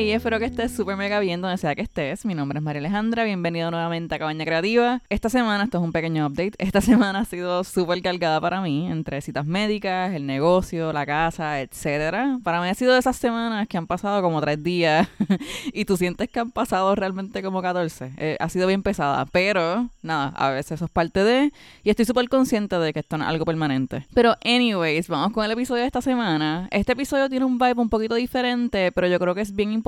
Hey, espero que estés súper mega bien donde sea que estés. Mi nombre es María Alejandra, bienvenido nuevamente a Cabaña Creativa. Esta semana, esto es un pequeño update, esta semana ha sido súper cargada para mí, entre citas médicas, el negocio, la casa, etcétera. Para mí ha sido de esas semanas que han pasado como tres días y tú sientes que han pasado realmente como 14. Eh, ha sido bien pesada, pero nada, a veces eso es parte de... Y estoy súper consciente de que esto es algo permanente. Pero anyways, vamos con el episodio de esta semana. Este episodio tiene un vibe un poquito diferente, pero yo creo que es bien importante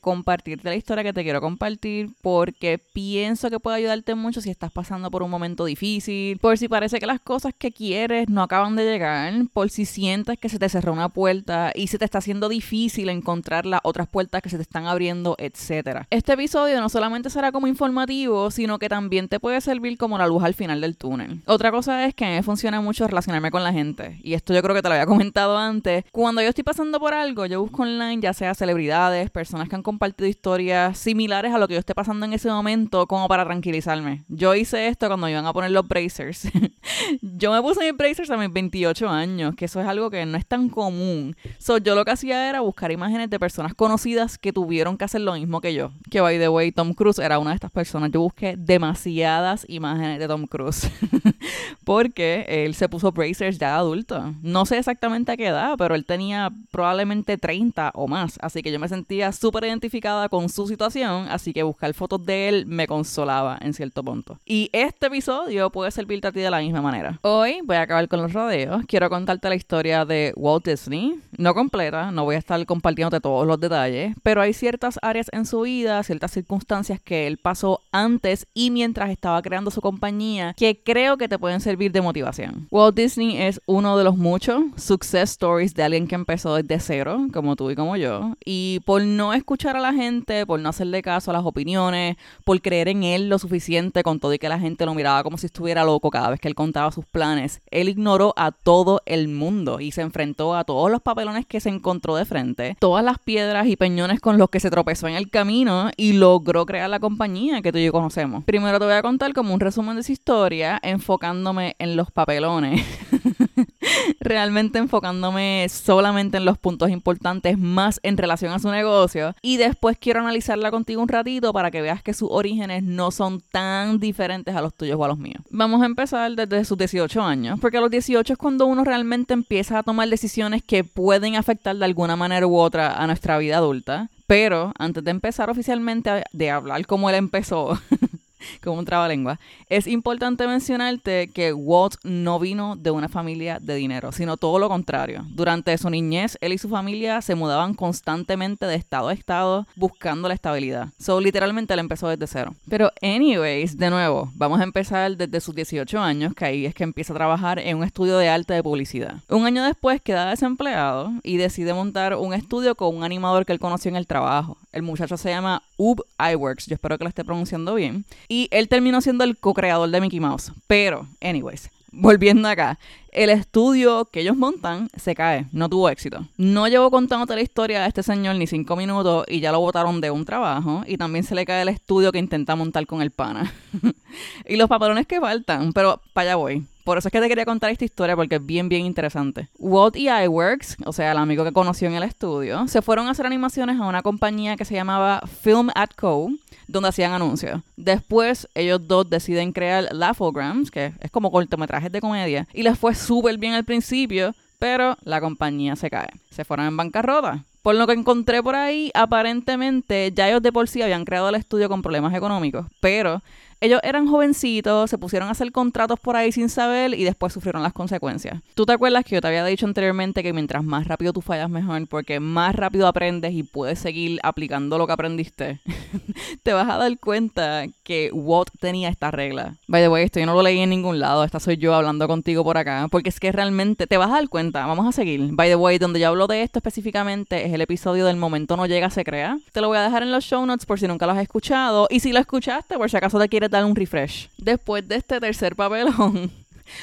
compartirte la historia que te quiero compartir porque pienso que puede ayudarte mucho si estás pasando por un momento difícil, por si parece que las cosas que quieres no acaban de llegar, por si sientes que se te cerró una puerta y se te está haciendo difícil encontrar las otras puertas que se te están abriendo, etc. Este episodio no solamente será como informativo, sino que también te puede servir como la luz al final del túnel. Otra cosa es que a mí me funciona mucho relacionarme con la gente y esto yo creo que te lo había comentado antes. Cuando yo estoy pasando por algo, yo busco online ya sea celebridades, personas que han compartido historias similares a lo que yo esté pasando en ese momento como para tranquilizarme. Yo hice esto cuando iban a poner los bracers. yo me puse mis bracers a mis 28 años, que eso es algo que no es tan común. So, yo lo que hacía era buscar imágenes de personas conocidas que tuvieron que hacer lo mismo que yo. Que by the way, Tom Cruise era una de estas personas. Yo busqué demasiadas imágenes de Tom Cruise. porque él se puso bracers ya adulto. No sé exactamente a qué edad, pero él tenía probablemente 30 o más. Así que yo me sentía súper identificada con su situación, así que buscar fotos de él me consolaba en cierto punto. Y este episodio puede servirte a ti de la misma manera. Hoy voy a acabar con los rodeos. Quiero contarte la historia de Walt Disney. No completa, no voy a estar compartiéndote todos los detalles, pero hay ciertas áreas en su vida, ciertas circunstancias que él pasó antes y mientras estaba creando su compañía que creo que te pueden servir de motivación. Walt Disney es uno de los muchos success stories de alguien que empezó desde cero, como tú y como yo, y por no escuchar a la gente, por no hacerle caso a las opiniones, por creer en él lo suficiente con todo y que la gente lo miraba como si estuviera loco cada vez que él contaba sus planes, él ignoró a todo el mundo y se enfrentó a todos los papelones que se encontró de frente, todas las piedras y peñones con los que se tropezó en el camino y logró crear la compañía que tú y yo conocemos. Primero te voy a contar como un resumen de su historia, enfocándome en los papelones. realmente enfocándome solamente en los puntos importantes más en relación a su negocio y después quiero analizarla contigo un ratito para que veas que sus orígenes no son tan diferentes a los tuyos o a los míos. Vamos a empezar desde sus 18 años, porque a los 18 es cuando uno realmente empieza a tomar decisiones que pueden afectar de alguna manera u otra a nuestra vida adulta. Pero antes de empezar oficialmente de hablar como él empezó, como un trabalengua, es importante mencionarte que Walt no vino de una familia de dinero, sino todo lo contrario. Durante su niñez, él y su familia se mudaban constantemente de estado a estado buscando la estabilidad. So, literalmente él empezó desde cero. Pero, anyways, de nuevo, vamos a empezar desde sus 18 años, que ahí es que empieza a trabajar en un estudio de arte de publicidad. Un año después queda desempleado y decide montar un estudio con un animador que él conoció en el trabajo. El muchacho se llama Ub Iworks, yo espero que lo esté pronunciando bien. Y él terminó siendo el co-creador de Mickey Mouse. Pero, anyways, volviendo acá, el estudio que ellos montan se cae, no tuvo éxito. No llevo contándote la historia de este señor ni cinco minutos y ya lo botaron de un trabajo y también se le cae el estudio que intenta montar con el pana. y los papelones que faltan, pero para allá voy. Por eso es que te quería contar esta historia porque es bien, bien interesante. Walt y iWorks, o sea, el amigo que conoció en el estudio, se fueron a hacer animaciones a una compañía que se llamaba Film at Co., donde hacían anuncios. Después, ellos dos deciden crear Laughograms, que es como cortometrajes de comedia, y les fue súper bien al principio, pero la compañía se cae. Se fueron en bancarrota. Por lo que encontré por ahí, aparentemente ya ellos de por sí habían creado el estudio con problemas económicos, pero ellos eran jovencitos, se pusieron a hacer contratos por ahí sin saber y después sufrieron las consecuencias. ¿Tú te acuerdas que yo te había dicho anteriormente que mientras más rápido tú fallas mejor, porque más rápido aprendes y puedes seguir aplicando lo que aprendiste, te vas a dar cuenta que Walt tenía esta regla. By the way, esto yo no lo leí en ningún lado, esta soy yo hablando contigo por acá, porque es que realmente te vas a dar cuenta, vamos a seguir. By the way, donde yo hablo de esto específicamente es el episodio del momento no llega, se crea. Te lo voy a dejar en los show notes por si nunca lo has escuchado y si lo escuchaste, por si acaso te quieres dar un refresh. Después de este tercer papelón,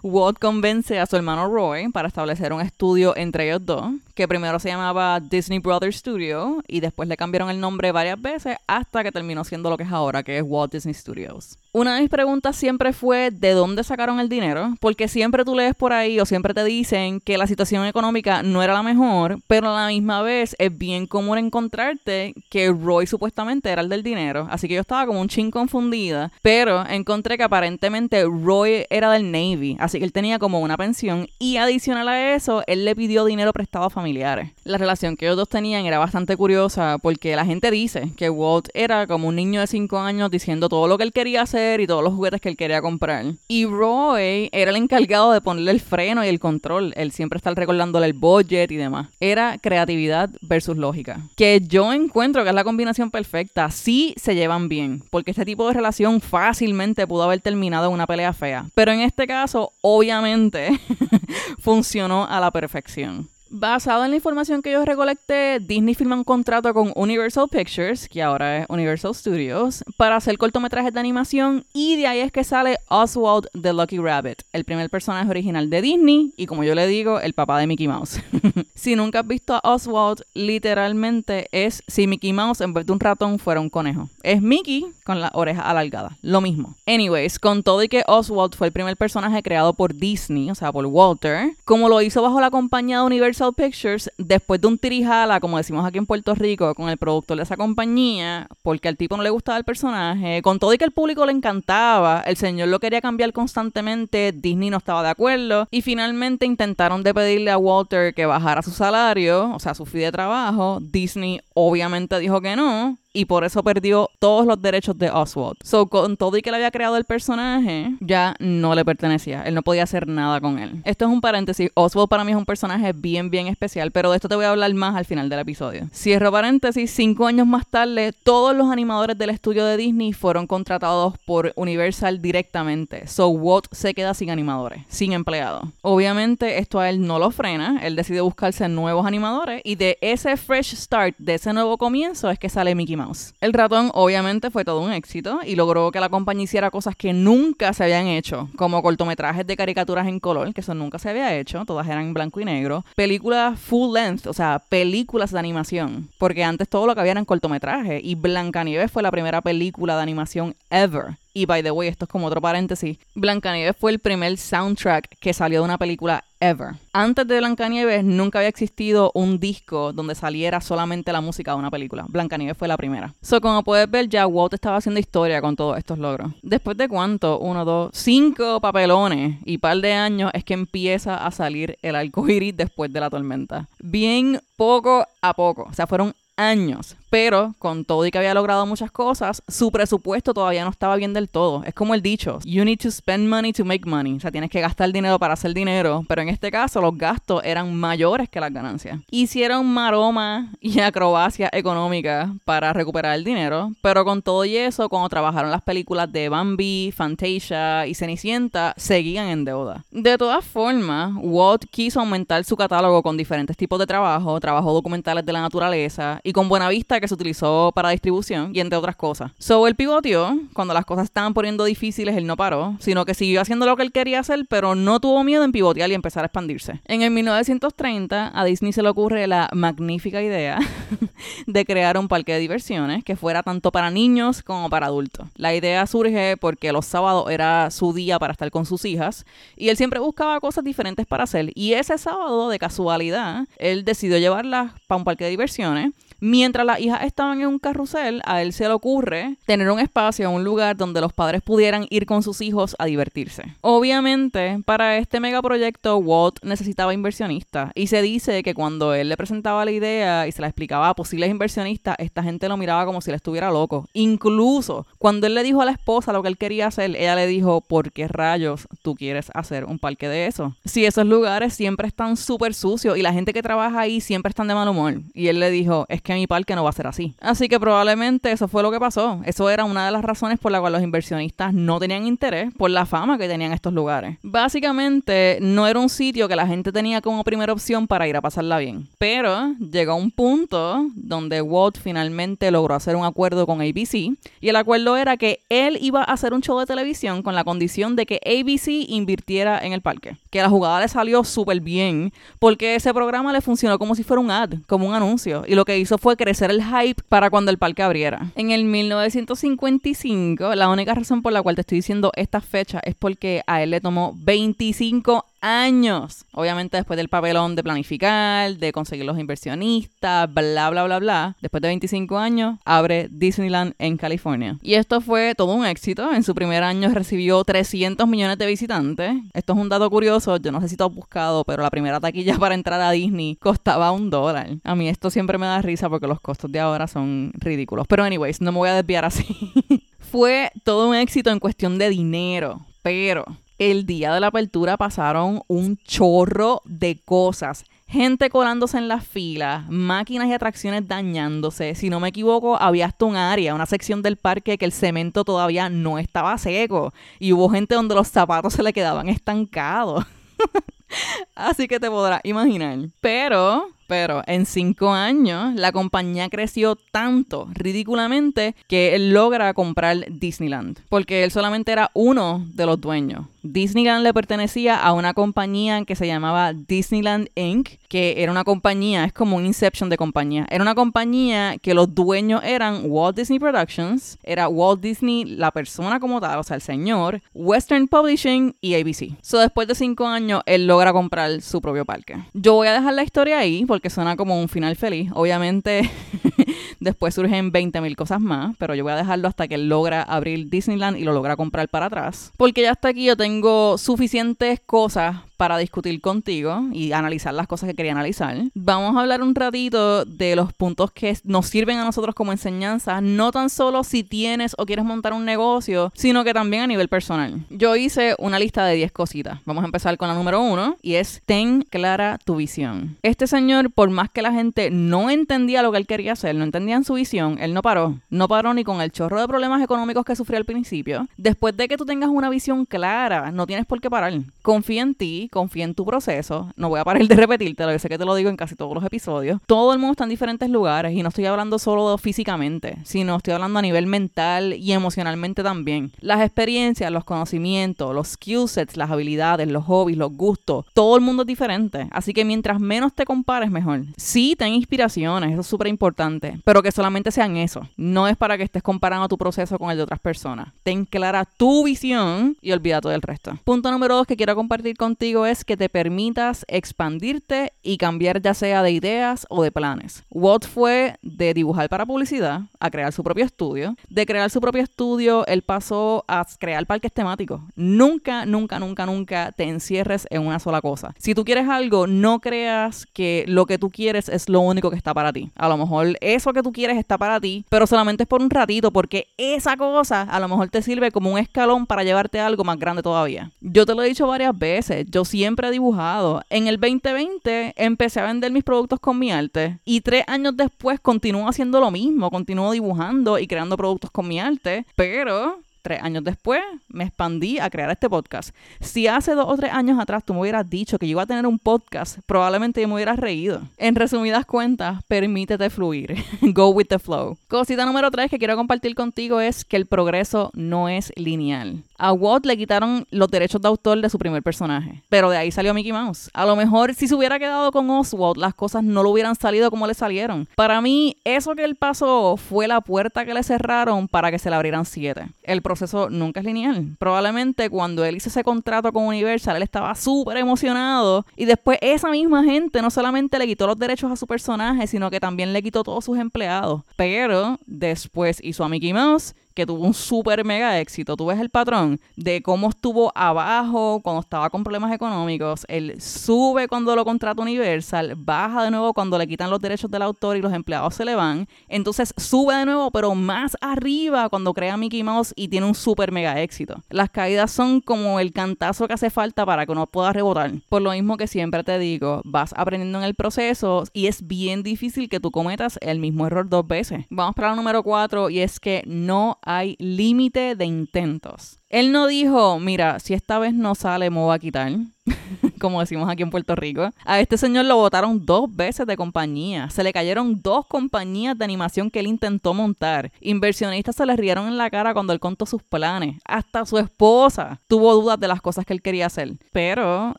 Walt convence a su hermano Roy para establecer un estudio entre ellos dos, que primero se llamaba Disney Brothers Studio y después le cambiaron el nombre varias veces hasta que terminó siendo lo que es ahora, que es Walt Disney Studios. Una de mis preguntas siempre fue de dónde sacaron el dinero, porque siempre tú lees por ahí o siempre te dicen que la situación económica no era la mejor, pero a la misma vez es bien común encontrarte que Roy supuestamente era el del dinero, así que yo estaba como un chin confundida, pero encontré que aparentemente Roy era del Navy, así que él tenía como una pensión y adicional a eso, él le pidió dinero prestado a familiares. La relación que ellos dos tenían era bastante curiosa porque la gente dice que Walt era como un niño de 5 años diciendo todo lo que él quería hacer y todos los juguetes que él quería comprar. Y Roy era el encargado de ponerle el freno y el control. Él siempre está recordándole el budget y demás. Era creatividad versus lógica. Que yo encuentro que es la combinación perfecta. Sí se llevan bien, porque este tipo de relación fácilmente pudo haber terminado en una pelea fea. Pero en este caso, obviamente, funcionó a la perfección. Basado en la información que yo recolecté, Disney firma un contrato con Universal Pictures, que ahora es Universal Studios, para hacer cortometrajes de animación y de ahí es que sale Oswald the Lucky Rabbit, el primer personaje original de Disney y como yo le digo, el papá de Mickey Mouse. si nunca has visto a Oswald, literalmente es si Mickey Mouse en vez de un ratón fuera un conejo. Es Mickey con la oreja alargada, lo mismo. Anyways, con todo y que Oswald fue el primer personaje creado por Disney, o sea, por Walter, como lo hizo bajo la compañía de Universal Pictures, después de un tirijala, como decimos aquí en Puerto Rico, con el productor de esa compañía, porque al tipo no le gustaba el personaje, con todo y que el público le encantaba, el señor lo quería cambiar constantemente, Disney no estaba de acuerdo, y finalmente intentaron de pedirle a Walter que bajara su salario, o sea, su fee de trabajo, Disney obviamente dijo que no, y por eso perdió todos los derechos de Oswald. So, con todo y que le había creado el personaje, ya no le pertenecía. Él no podía hacer nada con él. Esto es un paréntesis. Oswald para mí es un personaje bien, bien especial, pero de esto te voy a hablar más al final del episodio. Cierro paréntesis. Cinco años más tarde, todos los animadores del estudio de Disney fueron contratados por Universal directamente. So, Walt se queda sin animadores, sin empleados. Obviamente, esto a él no lo frena. Él decide buscarse nuevos animadores y de ese fresh start, de ese nuevo comienzo, es que sale Mickey Mouse. El ratón obviamente fue todo un éxito y logró que la compañía hiciera cosas que nunca se habían hecho, como cortometrajes de caricaturas en color, que eso nunca se había hecho, todas eran en blanco y negro, películas full length, o sea, películas de animación, porque antes todo lo que había eran cortometrajes y Blancanieves fue la primera película de animación ever. Y by the way, esto es como otro paréntesis. Blancanieves fue el primer soundtrack que salió de una película ever. Antes de Blancanieves nunca había existido un disco donde saliera solamente la música de una película. Blancanieves fue la primera. So, como puedes ver, ya Walt estaba haciendo historia con todos estos logros. Después de cuánto, uno, dos, cinco papelones y par de años es que empieza a salir el arco iris después de la tormenta. Bien poco a poco. O sea, fueron años. Pero con todo y que había logrado muchas cosas, su presupuesto todavía no estaba bien del todo. Es como el dicho, you need to spend money to make money. O sea, tienes que gastar dinero para hacer dinero. Pero en este caso los gastos eran mayores que las ganancias. Hicieron maroma y acrobacia económica para recuperar el dinero. Pero con todo y eso, cuando trabajaron las películas de Bambi, Fantasia y Cenicienta, seguían en deuda. De todas formas, Walt quiso aumentar su catálogo con diferentes tipos de trabajo, trabajo documentales de la naturaleza y con buena vista que se utilizó para distribución y entre otras cosas. So él pivoteó, cuando las cosas estaban poniendo difíciles, él no paró, sino que siguió haciendo lo que él quería hacer, pero no tuvo miedo en pivotear y empezar a expandirse. En el 1930 a Disney se le ocurre la magnífica idea de crear un parque de diversiones que fuera tanto para niños como para adultos. La idea surge porque los sábados era su día para estar con sus hijas y él siempre buscaba cosas diferentes para hacer y ese sábado de casualidad él decidió llevarlas para un parque de diversiones Mientras las hijas estaban en un carrusel, a él se le ocurre tener un espacio, un lugar donde los padres pudieran ir con sus hijos a divertirse. Obviamente, para este megaproyecto, Walt necesitaba inversionistas y se dice que cuando él le presentaba la idea y se la explicaba a posibles inversionistas, esta gente lo miraba como si le estuviera loco. Incluso cuando él le dijo a la esposa lo que él quería hacer, ella le dijo, ¿por qué rayos tú quieres hacer un parque de eso? Si esos lugares siempre están súper sucios y la gente que trabaja ahí siempre están de mal humor. Y él le dijo, es que mi parque no va a ser así. Así que probablemente eso fue lo que pasó. Eso era una de las razones por la cual los inversionistas no tenían interés por la fama que tenían estos lugares. Básicamente no era un sitio que la gente tenía como primera opción para ir a pasarla bien. Pero llegó un punto donde Walt finalmente logró hacer un acuerdo con ABC y el acuerdo era que él iba a hacer un show de televisión con la condición de que ABC invirtiera en el parque. Que la jugada le salió súper bien, porque ese programa le funcionó como si fuera un ad, como un anuncio, y lo que hizo fue crecer el hype para cuando el parque abriera. En el 1955, la única razón por la cual te estoy diciendo esta fecha es porque a él le tomó 25 años. Obviamente después del papelón de planificar, de conseguir los inversionistas, bla, bla, bla, bla. Después de 25 años, abre Disneyland en California. Y esto fue todo un éxito. En su primer año recibió 300 millones de visitantes. Esto es un dato curioso. Yo no sé si tú has buscado, pero la primera taquilla para entrar a Disney costaba un dólar. A mí esto siempre me da risa porque los costos de ahora son ridículos. Pero anyways, no me voy a desviar así. fue todo un éxito en cuestión de dinero. Pero el día de la apertura pasaron un chorro de cosas. Gente colándose en las filas, máquinas y atracciones dañándose. Si no me equivoco, había hasta un área, una sección del parque que el cemento todavía no estaba seco. Y hubo gente donde los zapatos se le quedaban estancados. Así que te podrás imaginar. Pero pero en cinco años la compañía creció tanto, ridículamente, que él logra comprar Disneyland. Porque él solamente era uno de los dueños. Disneyland le pertenecía a una compañía que se llamaba Disneyland Inc., que era una compañía, es como un Inception de compañía. Era una compañía que los dueños eran Walt Disney Productions, era Walt Disney la persona como tal, o sea, el señor, Western Publishing y ABC. So, después de cinco años, él logra comprar su propio parque. Yo voy a dejar la historia ahí porque suena como un final feliz. Obviamente, después surgen 20.000 cosas más, pero yo voy a dejarlo hasta que logra abrir Disneyland y lo logra comprar para atrás. Porque ya hasta aquí yo tengo suficientes cosas para discutir contigo y analizar las cosas que quería analizar. Vamos a hablar un ratito de los puntos que nos sirven a nosotros como enseñanza, no tan solo si tienes o quieres montar un negocio, sino que también a nivel personal. Yo hice una lista de 10 cositas. Vamos a empezar con la número uno y es ten clara tu visión. Este señor, por más que la gente no entendía lo que él quería hacer, no entendían su visión, él no paró. No paró ni con el chorro de problemas económicos que sufrió al principio. Después de que tú tengas una visión clara, no tienes por qué parar. Confía en ti, confía en tu proceso. No voy a parar de repetírtelo, yo sé que te lo digo en casi todos los episodios. Todo el mundo está en diferentes lugares y no estoy hablando solo físicamente, sino estoy hablando a nivel mental y emocionalmente también. Las experiencias, los conocimientos, los skill sets, las habilidades, los hobbies, los gustos, todo el mundo es diferente. Así que mientras menos te compares, mejor. Sí, ten inspiraciones, eso es súper importante, pero que solamente sean eso. No es para que estés comparando tu proceso con el de otras personas. Ten clara tu visión y olvídate del resto. Punto número dos que quiero compartir contigo es que te permitas expandirte y cambiar ya sea de ideas o de planes. Walt fue de dibujar para publicidad a crear su propio estudio. De crear su propio estudio, él pasó a crear parques temáticos. Nunca, nunca, nunca, nunca te encierres en una sola cosa. Si tú quieres algo, no creas que lo que tú quieres es lo único que está para ti. A lo mejor eso que tú quieres está para ti, pero solamente es por un ratito, porque esa cosa a lo mejor te sirve como un escalón para llevarte a algo más grande todavía. Yo te lo he dicho varias veces. Yo siempre he dibujado. En el 2020 empecé a vender mis productos con mi arte y tres años después continúo haciendo lo mismo, continúo dibujando y creando productos con mi arte, pero Tres años después me expandí a crear este podcast. Si hace dos o tres años atrás tú me hubieras dicho que yo iba a tener un podcast, probablemente yo me hubiera reído. En resumidas cuentas, permítete fluir. Go with the flow. Cosita número tres que quiero compartir contigo es que el progreso no es lineal. A Walt le quitaron los derechos de autor de su primer personaje, pero de ahí salió Mickey Mouse. A lo mejor si se hubiera quedado con Oswald, las cosas no lo hubieran salido como le salieron. Para mí, eso que él pasó fue la puerta que le cerraron para que se le abrieran siete. Proceso nunca es lineal. Probablemente cuando él hizo ese contrato con Universal, él estaba súper emocionado y después esa misma gente no solamente le quitó los derechos a su personaje, sino que también le quitó todos sus empleados. Pero después hizo a Mickey Mouse que tuvo un súper mega éxito. Tú ves el patrón de cómo estuvo abajo cuando estaba con problemas económicos. Él sube cuando lo contrata Universal, baja de nuevo cuando le quitan los derechos del autor y los empleados se le van. Entonces sube de nuevo, pero más arriba cuando crea Mickey Mouse y tiene un súper mega éxito. Las caídas son como el cantazo que hace falta para que uno pueda rebotar. Por lo mismo que siempre te digo, vas aprendiendo en el proceso y es bien difícil que tú cometas el mismo error dos veces. Vamos para el número cuatro y es que no hay límite de intentos. Él no dijo, mira, si esta vez no sale, me voy a quitar. como decimos aquí en Puerto Rico. A este señor lo votaron dos veces de compañía. Se le cayeron dos compañías de animación que él intentó montar. Inversionistas se le rieron en la cara cuando él contó sus planes. Hasta su esposa tuvo dudas de las cosas que él quería hacer. Pero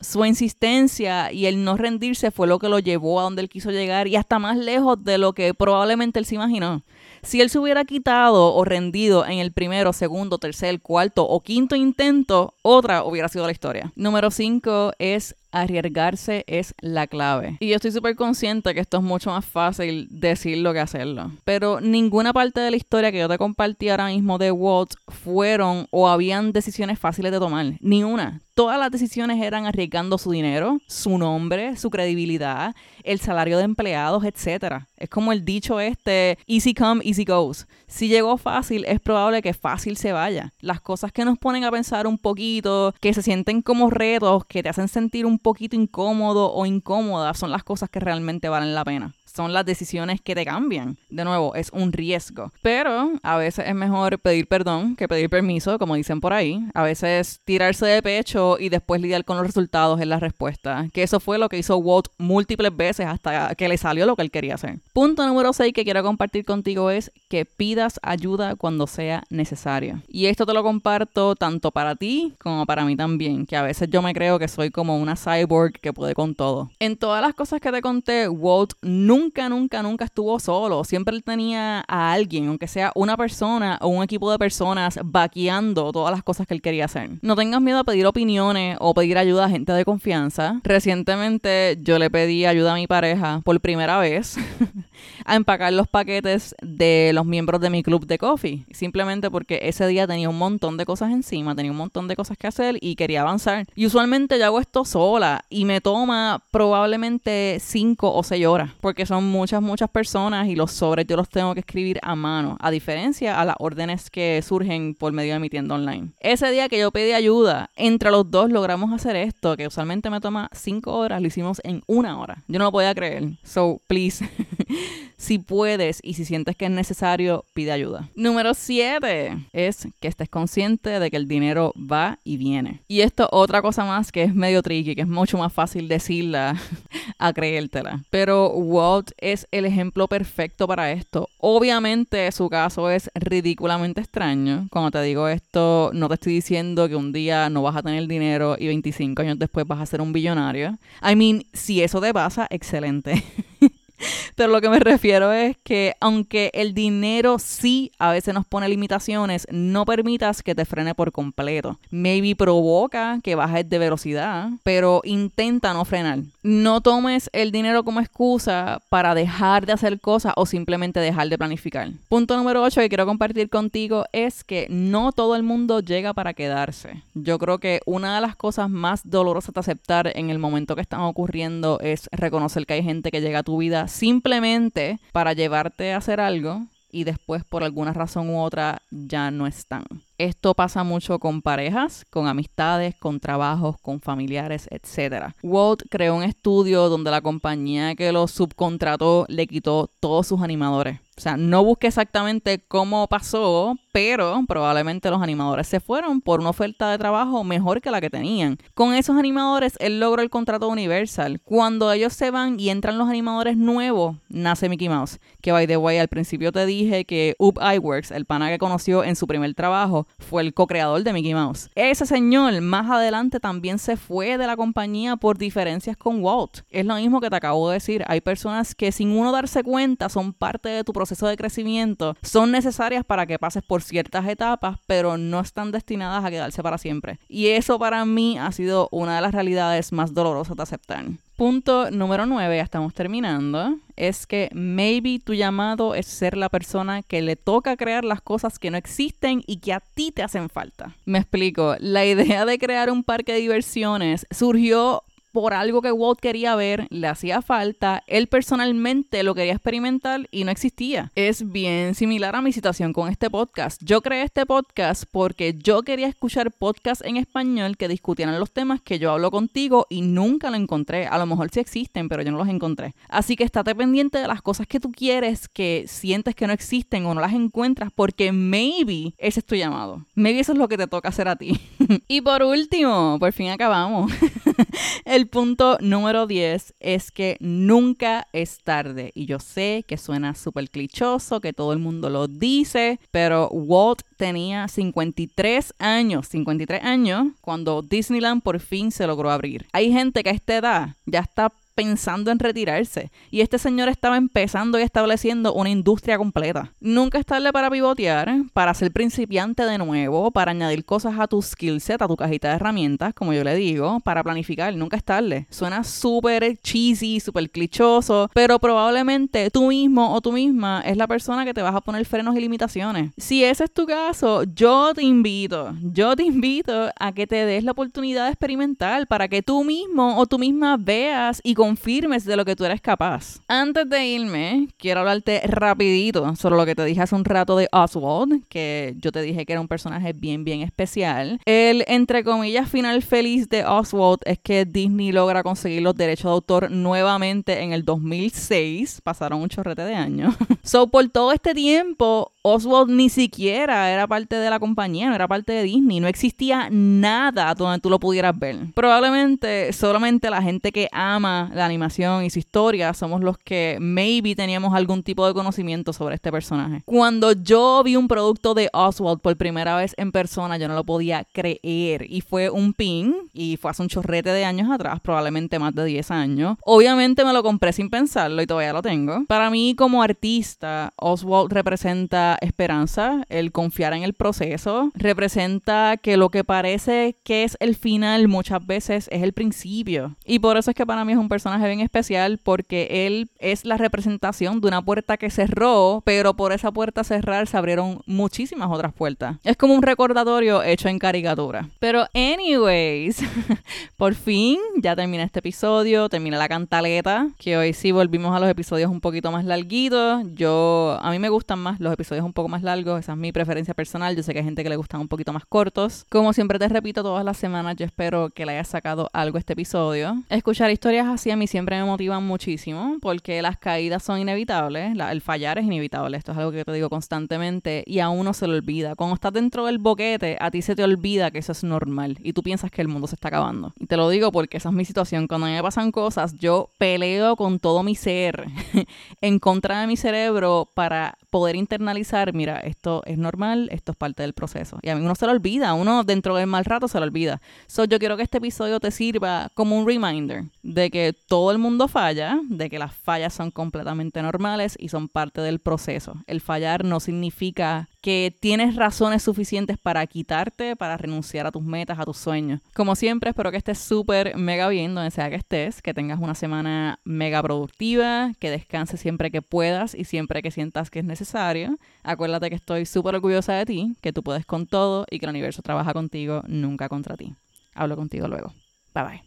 su insistencia y el no rendirse fue lo que lo llevó a donde él quiso llegar y hasta más lejos de lo que probablemente él se imaginó. Si él se hubiera quitado o rendido en el primero, segundo, tercer, cuarto o quinto intento, otra hubiera sido la historia. Número 5 es arriesgarse es la clave. Y yo estoy súper consciente que esto es mucho más fácil decirlo que hacerlo. Pero ninguna parte de la historia que yo te compartí ahora mismo de Walt fueron o habían decisiones fáciles de tomar. Ni una. Todas las decisiones eran arriesgando su dinero, su nombre, su credibilidad, el salario de empleados, etc. Es como el dicho este, easy come, easy goes. Si llegó fácil, es probable que fácil se vaya. Las cosas que nos ponen a pensar un poquito, que se sienten como retos, que te hacen sentir un poquito incómodo o incómoda, son las cosas que realmente valen la pena son las decisiones que te cambian. De nuevo, es un riesgo. Pero a veces es mejor pedir perdón que pedir permiso, como dicen por ahí. A veces tirarse de pecho y después lidiar con los resultados es la respuesta. Que eso fue lo que hizo Walt múltiples veces hasta que le salió lo que él quería hacer. Punto número 6 que quiero compartir contigo es que pidas ayuda cuando sea necesario. Y esto te lo comparto tanto para ti como para mí también, que a veces yo me creo que soy como una cyborg que puede con todo. En todas las cosas que te conté, Walt nunca nunca, nunca, nunca estuvo solo. Siempre tenía a alguien, aunque sea una persona o un equipo de personas, vaqueando todas las cosas que él quería hacer. No tengas miedo a pedir opiniones o pedir ayuda a gente de confianza. Recientemente yo le pedí ayuda a mi pareja por primera vez. a empacar los paquetes de los miembros de mi club de coffee. Simplemente porque ese día tenía un montón de cosas encima, tenía un montón de cosas que hacer y quería avanzar. Y usualmente yo hago esto sola y me toma probablemente 5 o 6 horas, porque son muchas, muchas personas y los sobres yo los tengo que escribir a mano, a diferencia a las órdenes que surgen por medio de mi tienda online. Ese día que yo pedí ayuda, entre los dos logramos hacer esto, que usualmente me toma 5 horas, lo hicimos en una hora. Yo no lo podía creer. So, please. si puedes y si sientes que es necesario, pide ayuda. Número 7 es que estés consciente de que el dinero va y viene. Y esto otra cosa más que es medio tricky, que es mucho más fácil decirla a creértela. Pero Walt es el ejemplo perfecto para esto. Obviamente su caso es ridículamente extraño. Cuando te digo esto, no te estoy diciendo que un día no vas a tener dinero y 25 años después vas a ser un billonario. I mean, si eso te pasa, excelente. Pero lo que me refiero es que aunque el dinero sí a veces nos pone limitaciones, no permitas que te frene por completo. Maybe provoca que bajes de velocidad, pero intenta no frenar. No tomes el dinero como excusa para dejar de hacer cosas o simplemente dejar de planificar. Punto número 8 que quiero compartir contigo es que no todo el mundo llega para quedarse. Yo creo que una de las cosas más dolorosas de aceptar en el momento que están ocurriendo es reconocer que hay gente que llega a tu vida simplemente para llevarte a hacer algo y después por alguna razón u otra ya no están. Esto pasa mucho con parejas, con amistades, con trabajos, con familiares, etc. Walt creó un estudio donde la compañía que lo subcontrató le quitó todos sus animadores. O sea, no busqué exactamente cómo pasó, pero probablemente los animadores se fueron por una oferta de trabajo mejor que la que tenían. Con esos animadores, él logró el contrato Universal. Cuando ellos se van y entran los animadores nuevos, nace Mickey Mouse. Que, by the way, al principio te dije que Up Iworks, el pana que conoció en su primer trabajo, fue el co-creador de Mickey Mouse. Ese señor más adelante también se fue de la compañía por diferencias con Walt. Es lo mismo que te acabo de decir. Hay personas que sin uno darse cuenta son parte de tu proceso de crecimiento, son necesarias para que pases por ciertas etapas, pero no están destinadas a quedarse para siempre. Y eso para mí ha sido una de las realidades más dolorosas de aceptar. Punto número 9, ya estamos terminando, es que maybe tu llamado es ser la persona que le toca crear las cosas que no existen y que a ti te hacen falta. Me explico, la idea de crear un parque de diversiones surgió por algo que Walt quería ver, le hacía falta, él personalmente lo quería experimentar y no existía. Es bien similar a mi situación con este podcast. Yo creé este podcast porque yo quería escuchar podcasts en español que discutieran los temas que yo hablo contigo y nunca lo encontré. A lo mejor sí existen, pero yo no los encontré. Así que estate pendiente de las cosas que tú quieres que sientes que no existen o no las encuentras porque maybe ese es tu llamado. Maybe eso es lo que te toca hacer a ti. y por último, por fin acabamos. El punto número 10 es que nunca es tarde. Y yo sé que suena súper clichoso, que todo el mundo lo dice, pero Walt tenía 53 años, 53 años, cuando Disneyland por fin se logró abrir. Hay gente que a esta edad ya está pensando en retirarse. Y este señor estaba empezando y estableciendo una industria completa. Nunca es tarde para pivotear, para ser principiante de nuevo, para añadir cosas a tu skill set, a tu cajita de herramientas, como yo le digo, para planificar. Nunca es tarde. Suena súper cheesy, súper clichoso, pero probablemente tú mismo o tú misma es la persona que te vas a poner frenos y limitaciones. Si ese es tu caso, yo te invito, yo te invito a que te des la oportunidad de experimentar para que tú mismo o tú misma veas y confirmes de lo que tú eres capaz. Antes de irme, quiero hablarte rapidito sobre lo que te dije hace un rato de Oswald, que yo te dije que era un personaje bien, bien especial. El, entre comillas, final feliz de Oswald es que Disney logra conseguir los derechos de autor nuevamente en el 2006. Pasaron un chorrete de años. so, por todo este tiempo, Oswald ni siquiera era parte de la compañía, no era parte de Disney, no existía nada donde tú lo pudieras ver. Probablemente solamente la gente que ama la animación y su historia somos los que maybe teníamos algún tipo de conocimiento sobre este personaje. Cuando yo vi un producto de Oswald por primera vez en persona, yo no lo podía creer y fue un pin y fue hace un chorrete de años atrás, probablemente más de 10 años. Obviamente me lo compré sin pensarlo y todavía lo tengo. Para mí como artista, Oswald representa esperanza, el confiar en el proceso, representa que lo que parece que es el final muchas veces es el principio. Y por eso es que para mí es un personaje bien especial porque él es la representación de una puerta que cerró, pero por esa puerta cerrar se abrieron muchísimas otras puertas. Es como un recordatorio hecho en caricatura. Pero anyways, por fin ya termina este episodio, termina la cantaleta, que hoy sí volvimos a los episodios un poquito más larguitos. Yo, a mí me gustan más los episodios un poco más largo, esa es mi preferencia personal, yo sé que hay gente que le gustan un poquito más cortos. Como siempre te repito todas las semanas, yo espero que le hayas sacado algo este episodio. Escuchar historias así a mí siempre me motivan muchísimo porque las caídas son inevitables, el fallar es inevitable, esto es algo que te digo constantemente y a uno se le olvida. Cuando estás dentro del boquete, a ti se te olvida que eso es normal y tú piensas que el mundo se está acabando. Y te lo digo porque esa es mi situación. Cuando a me pasan cosas, yo peleo con todo mi ser en contra de mi cerebro para poder internalizar, mira, esto es normal, esto es parte del proceso. Y a mí uno se lo olvida, uno dentro del mal rato se lo olvida. So, yo quiero que este episodio te sirva como un reminder de que todo el mundo falla, de que las fallas son completamente normales y son parte del proceso. El fallar no significa que tienes razones suficientes para quitarte, para renunciar a tus metas, a tus sueños. Como siempre, espero que estés súper mega bien donde sea que estés, que tengas una semana mega productiva, que descanses siempre que puedas y siempre que sientas que es necesario. Acuérdate que estoy súper orgullosa de ti, que tú puedes con todo y que el universo trabaja contigo, nunca contra ti. Hablo contigo luego. Bye bye.